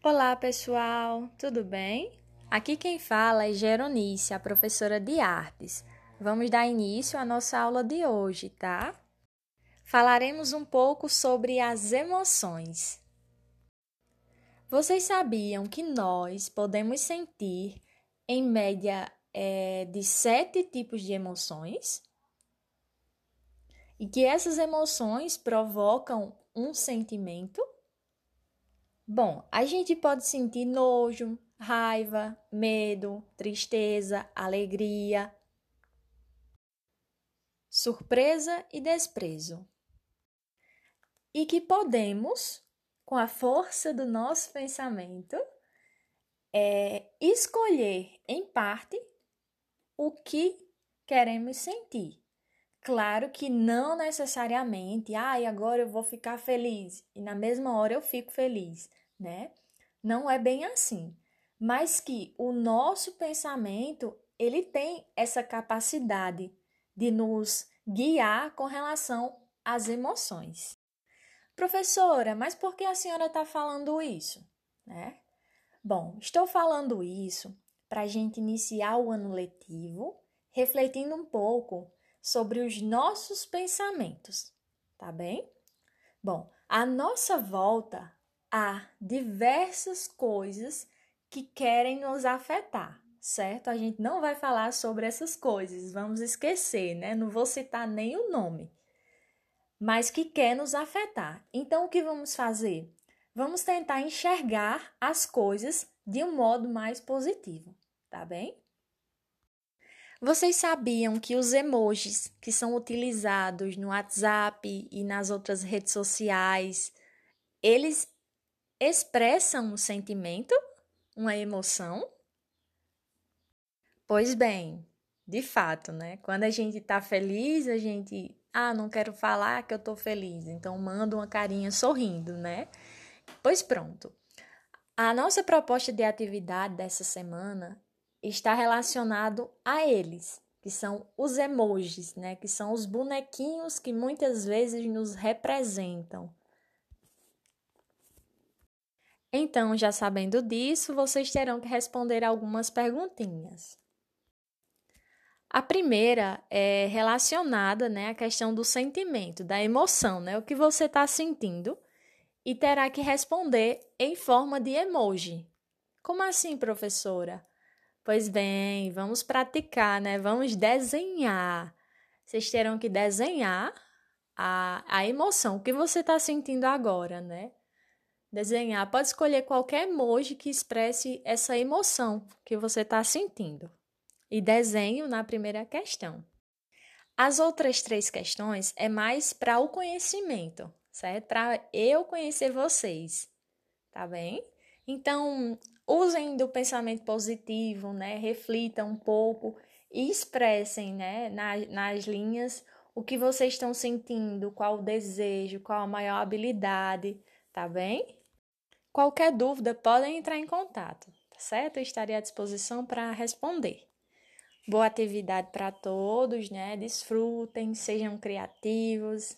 Olá, pessoal, tudo bem? Aqui quem fala é Geronice, a professora de artes. Vamos dar início à nossa aula de hoje, tá? Falaremos um pouco sobre as emoções. Vocês sabiam que nós podemos sentir, em média, é, de sete tipos de emoções? E que essas emoções provocam um sentimento? Bom, a gente pode sentir nojo, raiva, medo, tristeza, alegria, surpresa e desprezo. E que podemos, com a força do nosso pensamento, é, escolher em parte o que queremos sentir. Claro que não necessariamente, ai, ah, agora eu vou ficar feliz e na mesma hora eu fico feliz, né? Não é bem assim. Mas que o nosso pensamento, ele tem essa capacidade de nos guiar com relação às emoções. Professora, mas por que a senhora está falando isso? Né? Bom, estou falando isso para a gente iniciar o ano letivo refletindo um pouco sobre os nossos pensamentos, tá bem? Bom, à nossa volta há diversas coisas que querem nos afetar, certo? A gente não vai falar sobre essas coisas, vamos esquecer, né? Não vou citar nem o nome, mas que quer nos afetar. Então, o que vamos fazer? Vamos tentar enxergar as coisas de um modo mais positivo, tá bem? Vocês sabiam que os emojis que são utilizados no WhatsApp e nas outras redes sociais, eles expressam um sentimento, uma emoção? Pois bem, de fato, né? Quando a gente tá feliz, a gente, ah, não quero falar que eu tô feliz, então manda uma carinha sorrindo, né? Pois pronto. A nossa proposta de atividade dessa semana está relacionado a eles, que são os emojis, né? Que são os bonequinhos que muitas vezes nos representam. Então, já sabendo disso, vocês terão que responder algumas perguntinhas. A primeira é relacionada né, à questão do sentimento, da emoção, né? O que você está sentindo, e terá que responder em forma de emoji. Como assim, professora? Pois bem, vamos praticar, né? Vamos desenhar. Vocês terão que desenhar a, a emoção, o que você está sentindo agora, né? Desenhar. Pode escolher qualquer emoji que expresse essa emoção que você está sentindo. E desenho na primeira questão. As outras três questões é mais para o conhecimento, certo? Para eu conhecer vocês, tá bem? Então, usem do pensamento positivo, né? Reflitam um pouco e expressem, né, nas, nas linhas o que vocês estão sentindo, qual o desejo, qual a maior habilidade, tá bem? Qualquer dúvida, podem entrar em contato, tá certo? Eu estarei à disposição para responder. Boa atividade para todos, né? Desfrutem, sejam criativos